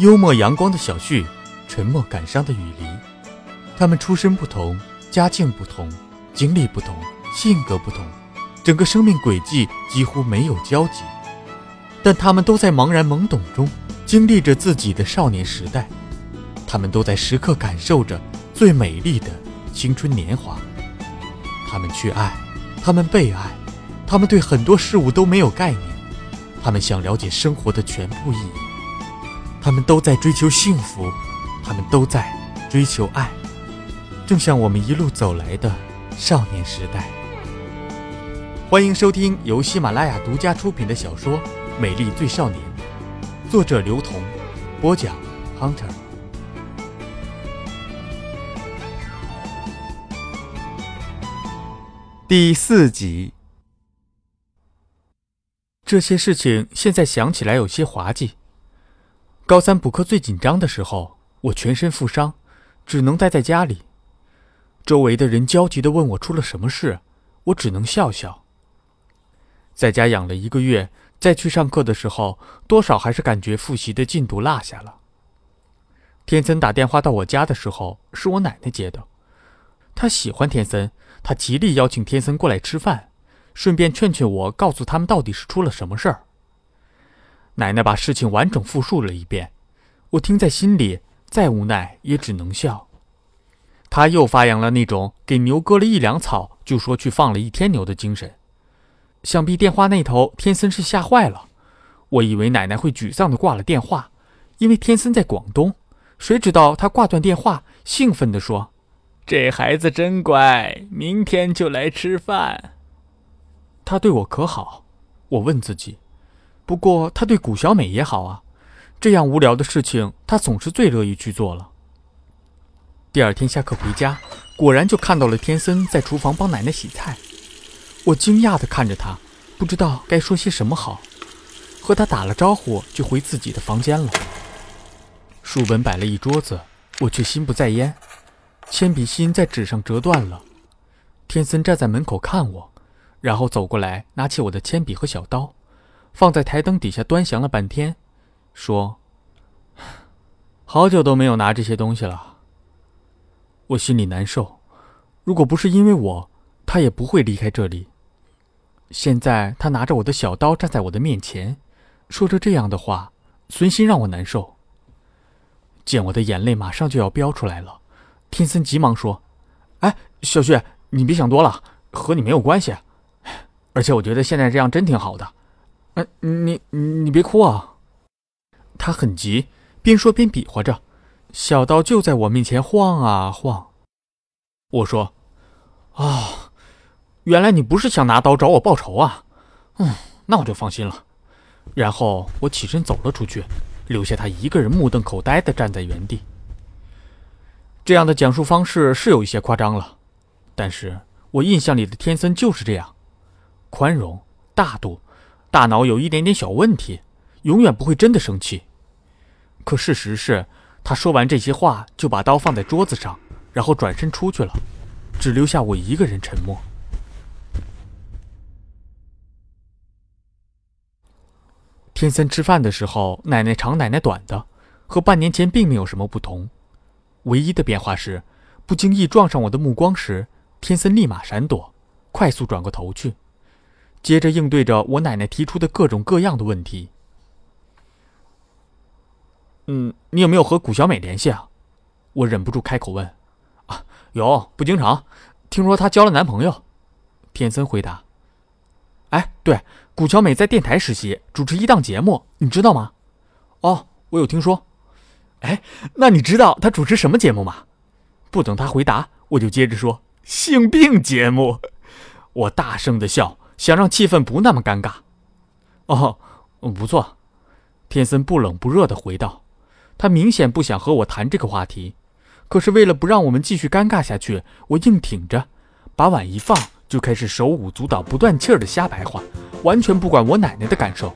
幽默阳光的小旭，沉默感伤的雨梨。他们出身不同，家境不同，经历不同，性格不同，整个生命轨迹几乎没有交集。但他们都在茫然懵懂中经历着自己的少年时代，他们都在时刻感受着最美丽的青春年华。他们去爱，他们被爱，他们对很多事物都没有概念，他们想了解生活的全部意义，他们都在追求幸福，他们都在追求爱，正像我们一路走来的少年时代。欢迎收听由喜马拉雅独家出品的小说。美丽最少年，作者刘同，播讲 Hunter。第四集。这些事情现在想起来有些滑稽。高三补课最紧张的时候，我全身负伤，只能待在家里。周围的人焦急的问我出了什么事，我只能笑笑。在家养了一个月。再去上课的时候，多少还是感觉复习的进度落下了。天森打电话到我家的时候，是我奶奶接的。她喜欢天森，她极力邀请天森过来吃饭，顺便劝劝我，告诉他们到底是出了什么事儿。奶奶把事情完整复述了一遍，我听在心里，再无奈也只能笑。他又发扬了那种给牛割了一两草就说去放了一天牛的精神。想必电话那头天森是吓坏了，我以为奶奶会沮丧的挂了电话，因为天森在广东。谁知道他挂断电话，兴奋地说：“这孩子真乖，明天就来吃饭。”他对我可好？我问自己。不过他对谷小美也好啊，这样无聊的事情他总是最乐意去做了。第二天下课回家，果然就看到了天森在厨房帮奶奶洗菜。我惊讶地看着他，不知道该说些什么好，和他打了招呼就回自己的房间了。书本摆了一桌子，我却心不在焉，铅笔芯在纸上折断了。天森站在门口看我，然后走过来拿起我的铅笔和小刀，放在台灯底下端详了半天，说：“好久都没有拿这些东西了。”我心里难受，如果不是因为我，他也不会离开这里。现在他拿着我的小刀站在我的面前，说着这样的话，存心让我难受。见我的眼泪马上就要飙出来了，天森急忙说：“哎，小旭，你别想多了，和你没有关系。而且我觉得现在这样真挺好的。哎，你你别哭啊！”他很急，边说边比划着，小刀就在我面前晃啊晃。我说：“啊。”原来你不是想拿刀找我报仇啊？嗯，那我就放心了。然后我起身走了出去，留下他一个人目瞪口呆的站在原地。这样的讲述方式是有一些夸张了，但是我印象里的天森就是这样：宽容、大度，大脑有一点点小问题，永远不会真的生气。可事实是，他说完这些话，就把刀放在桌子上，然后转身出去了，只留下我一个人沉默。天森吃饭的时候，奶奶长奶奶短的，和半年前并没有什么不同。唯一的变化是，不经意撞上我的目光时，天森立马闪躲，快速转过头去，接着应对着我奶奶提出的各种各样的问题。嗯，你有没有和谷小美联系啊？我忍不住开口问。啊，有，不经常。听说她交了男朋友。天森回答。哎，对。古小美在电台实习，主持一档节目，你知道吗？哦，我有听说。哎，那你知道她主持什么节目吗？不等他回答，我就接着说性病节目。我大声的笑，想让气氛不那么尴尬。哦，不错。天森不冷不热的回道，他明显不想和我谈这个话题，可是为了不让我们继续尴尬下去，我硬挺着，把碗一放。就开始手舞足蹈、不断气儿的瞎白话，完全不管我奶奶的感受。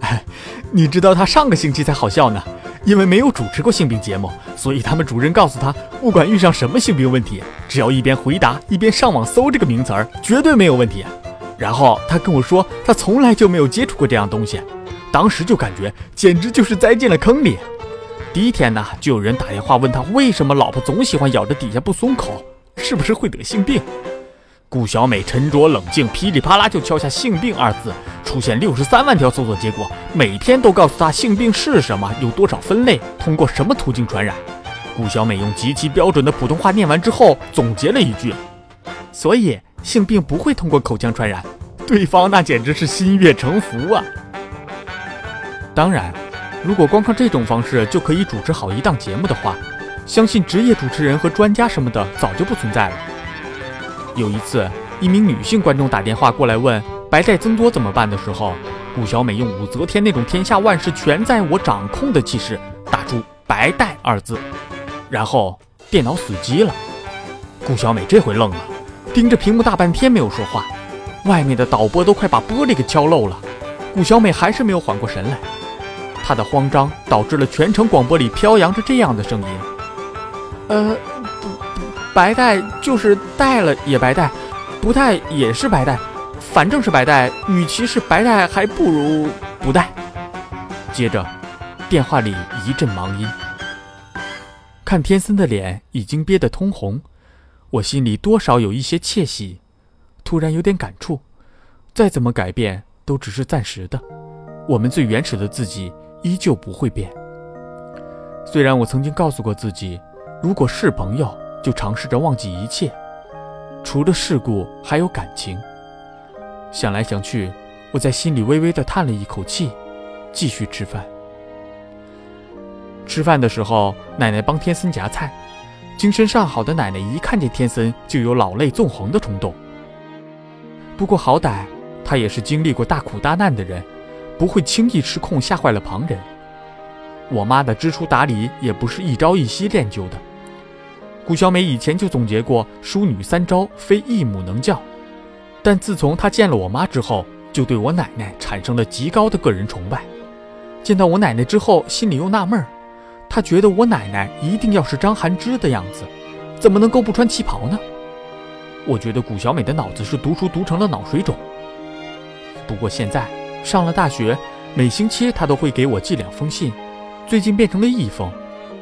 哎，你知道他上个星期才好笑呢，因为没有主持过性病节目，所以他们主任告诉他，不管遇上什么性病问题，只要一边回答一边上网搜这个名词儿，绝对没有问题。然后他跟我说，他从来就没有接触过这样东西，当时就感觉简直就是栽进了坑里。第一天呢，就有人打电话问他为什么老婆总喜欢咬着底下不松口，是不是会得性病？顾小美沉着冷静，噼里啪啦就敲下“性病”二字，出现六十三万条搜索结果，每天都告诉他性病是什么，有多少分类，通过什么途径传染。顾小美用极其标准的普通话念完之后，总结了一句：“所以性病不会通过口腔传染。”对方那简直是心悦诚服啊！当然，如果光靠这种方式就可以主持好一档节目的话，相信职业主持人和专家什么的早就不存在了。有一次，一名女性观众打电话过来问白带增多怎么办的时候，顾小美用武则天那种天下万事全在我掌控的气势打出“白带”二字，然后电脑死机了。顾小美这回愣了，盯着屏幕大半天没有说话，外面的导播都快把玻璃给敲漏了。顾小美还是没有缓过神来，她的慌张导致了全程广播里飘扬着这样的声音：“呃。”不不白带就是带了也白带，不带也是白带，反正是白带。与其是白带，还不如不带。接着，电话里一阵忙音。看天森的脸已经憋得通红，我心里多少有一些窃喜，突然有点感触。再怎么改变，都只是暂时的。我们最原始的自己依旧不会变。虽然我曾经告诉过自己，如果是朋友。就尝试着忘记一切，除了事故还有感情。想来想去，我在心里微微的叹了一口气，继续吃饭。吃饭的时候，奶奶帮天森夹菜，精神尚好的奶奶一看见天森就有老泪纵横的冲动。不过好歹她也是经历过大苦大难的人，不会轻易失控吓坏了旁人。我妈的知书达理也不是一朝一夕练就的。顾小美以前就总结过“淑女三招，非一母能教”，但自从她见了我妈之后，就对我奶奶产生了极高的个人崇拜。见到我奶奶之后，心里又纳闷儿，他觉得我奶奶一定要是张含之的样子，怎么能够不穿旗袍呢？我觉得顾小美的脑子是读书读成了脑水肿。不过现在上了大学，每星期她都会给我寄两封信，最近变成了一封，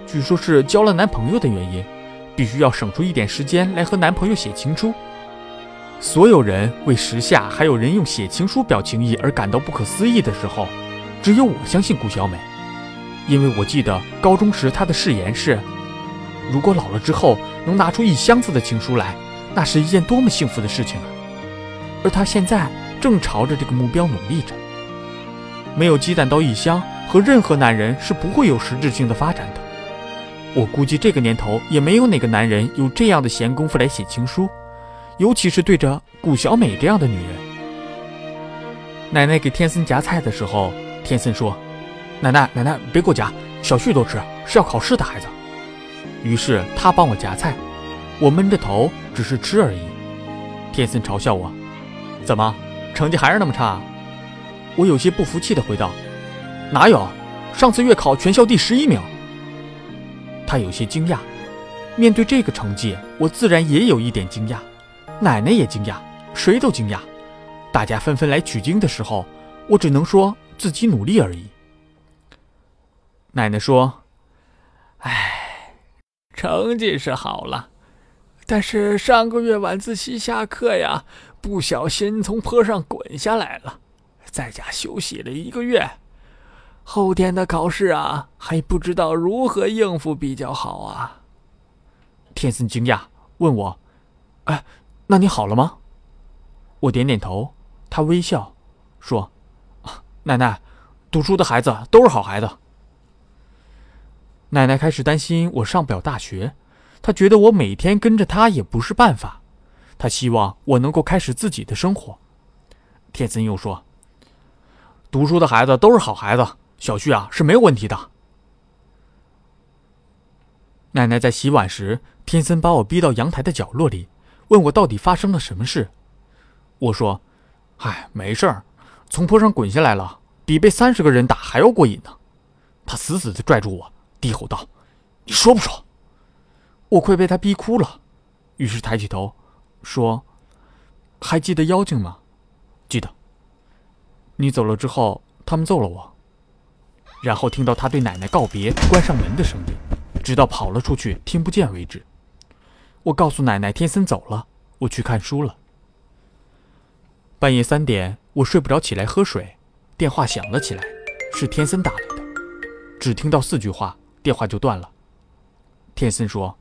据说是交了男朋友的原因。必须要省出一点时间来和男朋友写情书。所有人为时下还有人用写情书表情意而感到不可思议的时候，只有我相信顾小美，因为我记得高中时她的誓言是：如果老了之后能拿出一箱子的情书来，那是一件多么幸福的事情啊！而她现在正朝着这个目标努力着。没有积攒到一箱，和任何男人是不会有实质性的发展的。我估计这个年头也没有哪个男人有这样的闲工夫来写情书，尤其是对着顾小美这样的女人。奶奶给天森夹菜的时候，天森说：“奶奶，奶奶别给我夹，小旭都吃，是要考试的孩子。”于是他帮我夹菜，我闷着头只是吃而已。天森嘲笑我：“怎么，成绩还是那么差？”我有些不服气地回道：“哪有，上次月考全校第十一名。”他有些惊讶，面对这个成绩，我自然也有一点惊讶，奶奶也惊讶，谁都惊讶。大家纷纷来取经的时候，我只能说自己努力而已。奶奶说：“哎，成绩是好了，但是上个月晚自习下课呀，不小心从坡上滚下来了，在家休息了一个月。”后天的考试啊，还不知道如何应付比较好啊。天森惊讶问我：“哎，那你好了吗？”我点点头。他微笑说：“奶奶，读书的孩子都是好孩子。”奶奶开始担心我上不了大学，她觉得我每天跟着她也不是办法，她希望我能够开始自己的生活。天森又说：“读书的孩子都是好孩子。”小旭啊，是没有问题的。奶奶在洗碗时，天森把我逼到阳台的角落里，问我到底发生了什么事。我说：“唉，没事儿，从坡上滚下来了，比被三十个人打还要过瘾呢。”他死死的拽住我，低吼道：“你说不说？”我快被他逼哭了，于是抬起头，说：“还记得妖精吗？记得。你走了之后，他们揍了我。”然后听到他对奶奶告别、关上门的声音，直到跑了出去听不见为止。我告诉奶奶天森走了，我去看书了。半夜三点，我睡不着，起来喝水，电话响了起来，是天森打来的，只听到四句话，电话就断了。天森说：“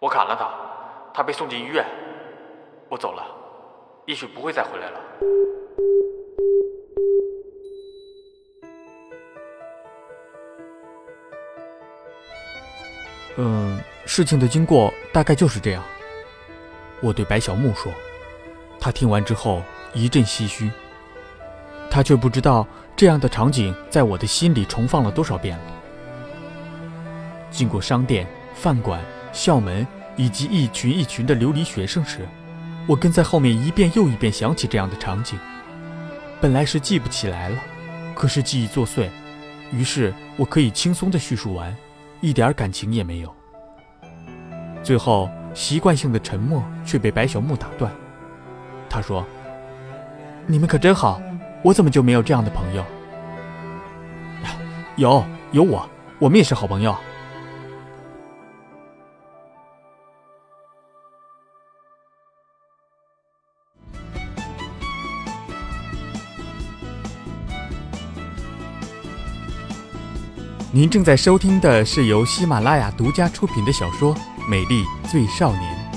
我砍了他，他被送进医院，我走了，也许不会再回来了。”嗯，事情的经过大概就是这样。我对白小木说，他听完之后一阵唏嘘。他却不知道这样的场景在我的心里重放了多少遍了。经过商店、饭馆、校门以及一群一群的流离学生时，我跟在后面一遍又一遍想起这样的场景。本来是记不起来了，可是记忆作祟，于是我可以轻松地叙述完。一点感情也没有。最后，习惯性的沉默却被白小木打断。他说：“你们可真好，我怎么就没有这样的朋友？” 有，有我，我们也是好朋友。您正在收听的是由喜马拉雅独家出品的小说《美丽最少年》。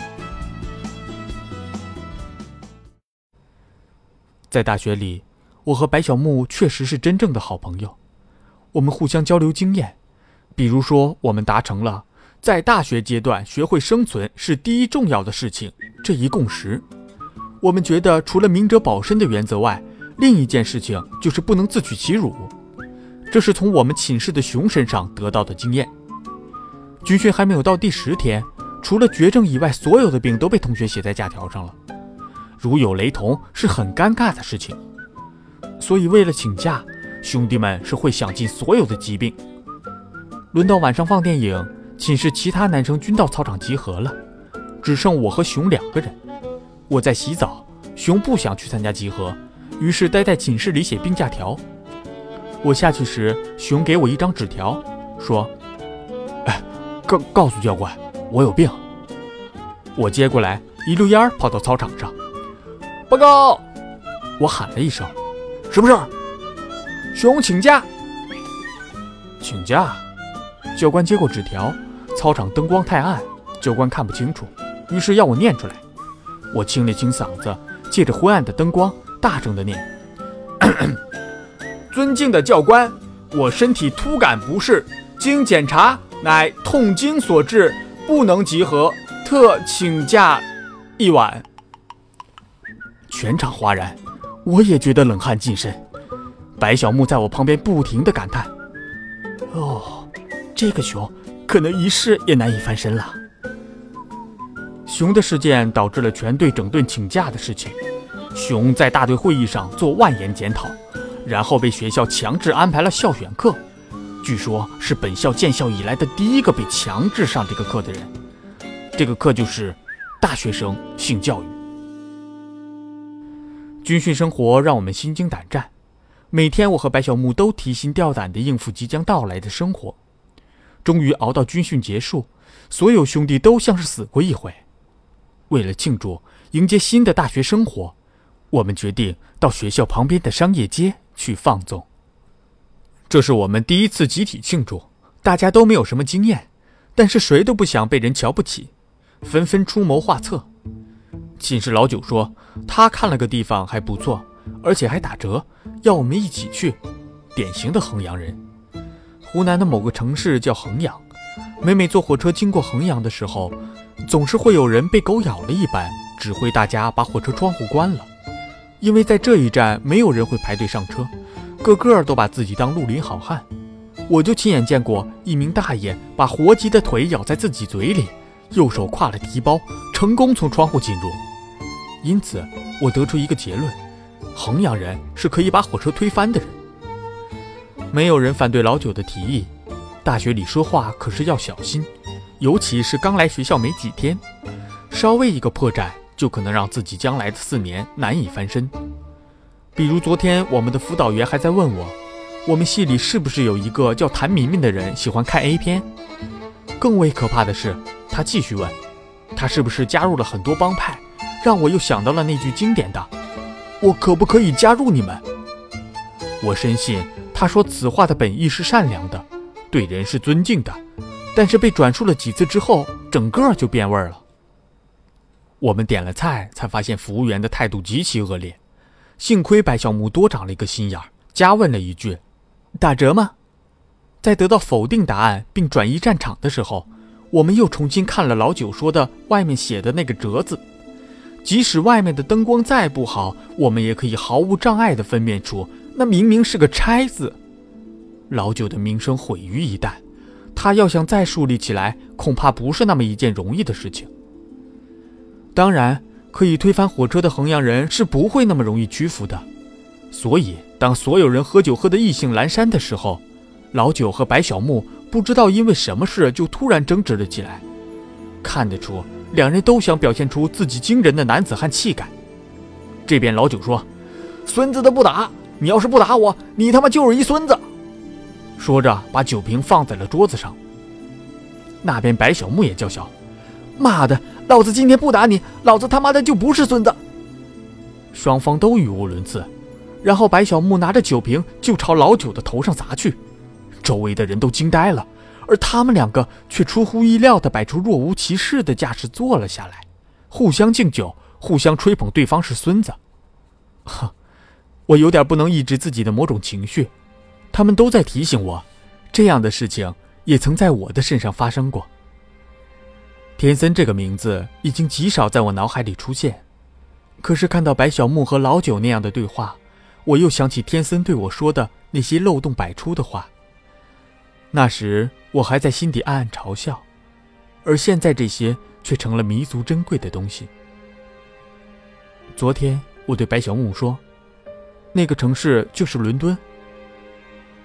在大学里，我和白小木确实是真正的好朋友。我们互相交流经验，比如说，我们达成了在大学阶段学会生存是第一重要的事情这一共识。我们觉得，除了明哲保身的原则外，另一件事情就是不能自取其辱。这是从我们寝室的熊身上得到的经验。军训还没有到第十天，除了绝症以外，所有的病都被同学写在假条上了。如有雷同，是很尴尬的事情。所以为了请假，兄弟们是会想尽所有的疾病。轮到晚上放电影，寝室其他男生均到操场集合了，只剩我和熊两个人。我在洗澡，熊不想去参加集合，于是待在寝室里写病假条。我下去时，熊给我一张纸条，说：“哎，告告诉教官，我有病。”我接过来，一溜烟跑到操场上，报告！我喊了一声：“什么事儿？”熊请假。请假。教官接过纸条，操场灯光太暗，教官看不清楚，于是要我念出来。我清了清嗓子，借着昏暗的灯光，大声的念。尊敬的教官，我身体突感不适，经检查乃痛经所致，不能集合，特请假一晚。全场哗然，我也觉得冷汗浸身。白小木在我旁边不停地感叹：“哦，这个熊可能一世也难以翻身了。”熊的事件导致了全队整顿请假的事情。熊在大队会议上做万言检讨。然后被学校强制安排了校选课，据说是本校建校以来的第一个被强制上这个课的人。这个课就是大学生性教育。军训生活让我们心惊胆战，每天我和白小木都提心吊胆地应付即将到来的生活。终于熬到军训结束，所有兄弟都像是死过一回。为了庆祝迎接新的大学生活，我们决定到学校旁边的商业街。去放纵。这是我们第一次集体庆祝，大家都没有什么经验，但是谁都不想被人瞧不起，纷纷出谋划策。寝室老九说他看了个地方还不错，而且还打折，要我们一起去。典型的衡阳人。湖南的某个城市叫衡阳，每每坐火车经过衡阳的时候，总是会有人被狗咬了一般，指挥大家把火车窗户关了。因为在这一站没有人会排队上车，个个都把自己当绿林好汉。我就亲眼见过一名大爷把活鸡的腿咬在自己嘴里，右手挎了提包，成功从窗户进入。因此，我得出一个结论：衡阳人是可以把火车推翻的人。没有人反对老九的提议。大学里说话可是要小心，尤其是刚来学校没几天，稍微一个破绽。就可能让自己将来的四年难以翻身。比如昨天，我们的辅导员还在问我：“我们系里是不是有一个叫谭明明的人喜欢看 A 片？更为可怕的是，他继续问，他是不是加入了很多帮派？让我又想到了那句经典的：“我可不可以加入你们？”我深信他说此话的本意是善良的，对人是尊敬的，但是被转述了几次之后，整个就变味了。我们点了菜，才发现服务员的态度极其恶劣。幸亏白小木多长了一个心眼儿，加问了一句：“打折吗？”在得到否定答案并转移战场的时候，我们又重新看了老九说的外面写的那个“折”字。即使外面的灯光再不好，我们也可以毫无障碍地分辨出，那明明是个“拆”字。老九的名声毁于一旦，他要想再树立起来，恐怕不是那么一件容易的事情。当然，可以推翻火车的衡阳人是不会那么容易屈服的。所以，当所有人喝酒喝得意兴阑珊的时候，老九和白小木不知道因为什么事就突然争执了起来。看得出，两人都想表现出自己惊人的男子汉气概。这边老九说：“孙子的不打，你要是不打我，你他妈就是一孙子。”说着，把酒瓶放在了桌子上。那边白小木也叫嚣：“妈的！”老子今天不打你，老子他妈的就不是孙子。双方都语无伦次，然后白小木拿着酒瓶就朝老九的头上砸去，周围的人都惊呆了，而他们两个却出乎意料地摆出若无其事的架势坐了下来，互相敬酒，互相吹捧对方是孙子。呵，我有点不能抑制自己的某种情绪，他们都在提醒我，这样的事情也曾在我的身上发生过。天森这个名字已经极少在我脑海里出现，可是看到白小木和老九那样的对话，我又想起天森对我说的那些漏洞百出的话。那时我还在心底暗暗嘲笑，而现在这些却成了弥足珍贵的东西。昨天我对白小木说：“那个城市就是伦敦。”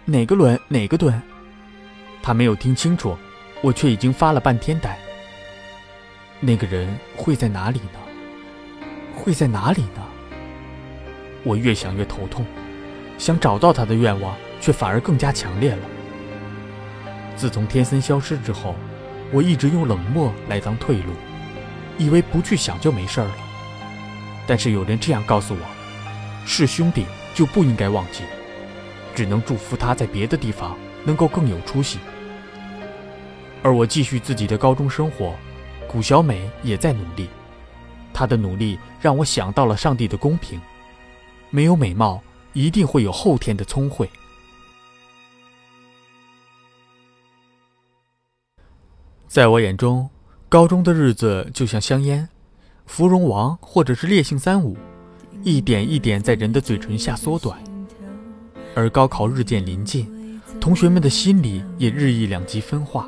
哪个伦哪个敦？他没有听清楚，我却已经发了半天呆。那个人会在哪里呢？会在哪里呢？我越想越头痛，想找到他的愿望却反而更加强烈了。自从天森消失之后，我一直用冷漠来当退路，以为不去想就没事了。但是有人这样告诉我：是兄弟就不应该忘记，只能祝福他在别的地方能够更有出息。而我继续自己的高中生活。古小美也在努力，她的努力让我想到了上帝的公平：没有美貌，一定会有后天的聪慧。在我眼中，高中的日子就像香烟，芙蓉王或者是烈性三五，一点一点在人的嘴唇下缩短；而高考日渐临近，同学们的心里也日益两极分化。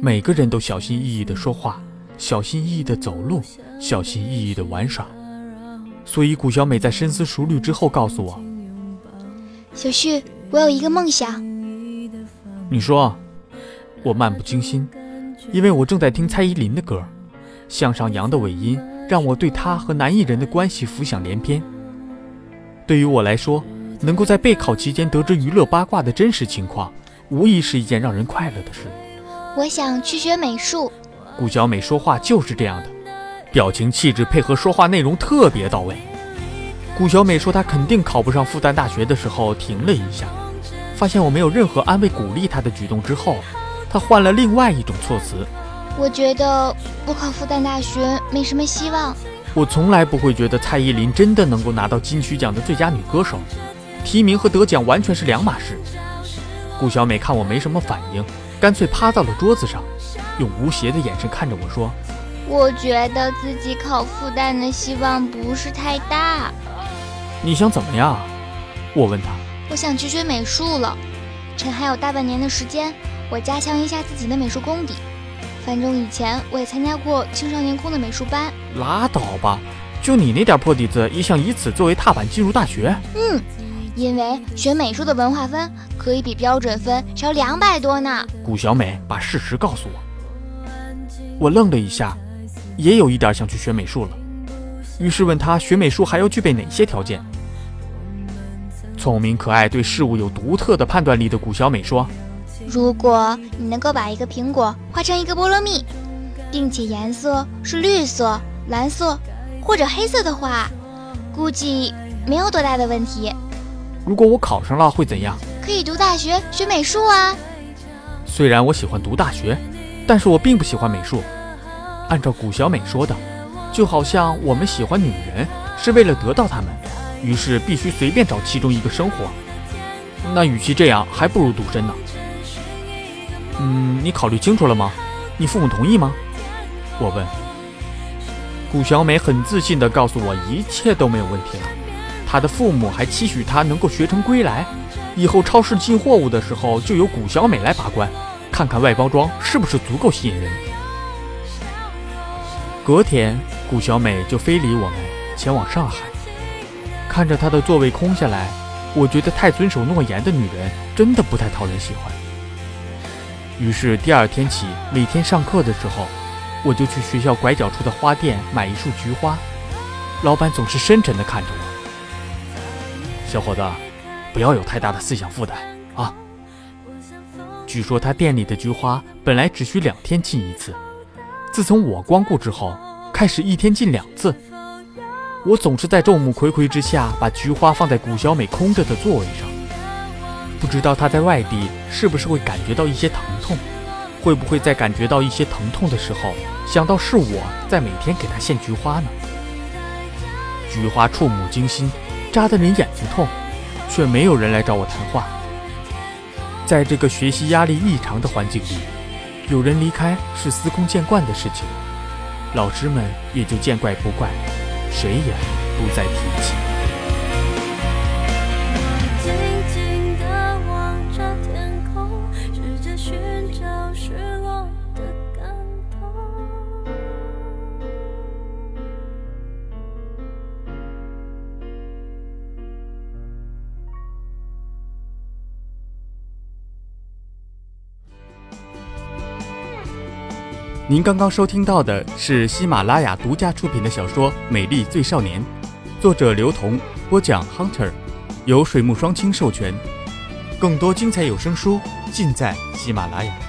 每个人都小心翼翼地说话，小心翼翼地走路，小心翼翼地玩耍。所以，谷小美在深思熟虑之后告诉我：“小旭，我有一个梦想。”你说。我漫不经心，因为我正在听蔡依林的歌，《向上扬》的尾音让我对她和男艺人的关系浮想联翩。对于我来说，能够在备考期间得知娱乐八卦的真实情况，无疑是一件让人快乐的事。我想去学美术。顾小美说话就是这样的，表情、气质配合说话内容特别到位。顾小美说她肯定考不上复旦大学的时候，停了一下，发现我没有任何安慰鼓励她的举动之后，她换了另外一种措辞。我觉得不考复旦大学没什么希望。我从来不会觉得蔡依林真的能够拿到金曲奖的最佳女歌手，提名和得奖完全是两码事。顾小美看我没什么反应。干脆趴到了桌子上，用无邪的眼神看着我说：“我觉得自己考复旦的希望不是太大。你想怎么样？”我问他。我想去学美术了，趁还有大半年的时间，我加强一下自己的美术功底。反正以前我也参加过青少年宫的美术班。拉倒吧，就你那点破底子，也想以此作为踏板进入大学？嗯。因为学美术的文化分可以比标准分少两百多呢。顾小美把事实告诉我，我愣了一下，也有一点想去学美术了。于是问他学美术还要具备哪些条件？聪明可爱、对事物有独特的判断力的谷小美说：“如果你能够把一个苹果画成一个菠萝蜜，并且颜色是绿色、蓝色或者黑色的话，估计没有多大的问题。如果我考上了会怎样？可以读大学学美术啊。虽然我喜欢读大学，但是我并不喜欢美术。按照古小美说的，就好像我们喜欢女人是为了得到她们。”于是必须随便找其中一个生活，那与其这样，还不如独身呢。嗯，你考虑清楚了吗？你父母同意吗？我问。古小美很自信地告诉我，一切都没有问题了。她的父母还期许她能够学成归来，以后超市进货物的时候就由谷小美来把关，看看外包装是不是足够吸引人。隔天，谷小美就非礼我们，前往上海。看着她的座位空下来，我觉得太遵守诺言的女人真的不太讨人喜欢。于是第二天起，每天上课的时候，我就去学校拐角处的花店买一束菊花。老板总是深沉地看着我：“小伙子，不要有太大的思想负担啊。”据说他店里的菊花本来只需两天进一次，自从我光顾之后，开始一天进两次。我总是在众目睽睽之下把菊花放在谷小美空着的座位上，不知道她在外地是不是会感觉到一些疼痛，会不会在感觉到一些疼痛的时候想到是我在每天给她献菊花呢？菊花触目惊心，扎得人眼睛痛，却没有人来找我谈话。在这个学习压力异常的环境里，有人离开是司空见惯的事情，老师们也就见怪不怪。谁也不再提起。您刚刚收听到的是喜马拉雅独家出品的小说《美丽最少年》，作者刘同，播讲 Hunter，由水木双清授权。更多精彩有声书尽在喜马拉雅。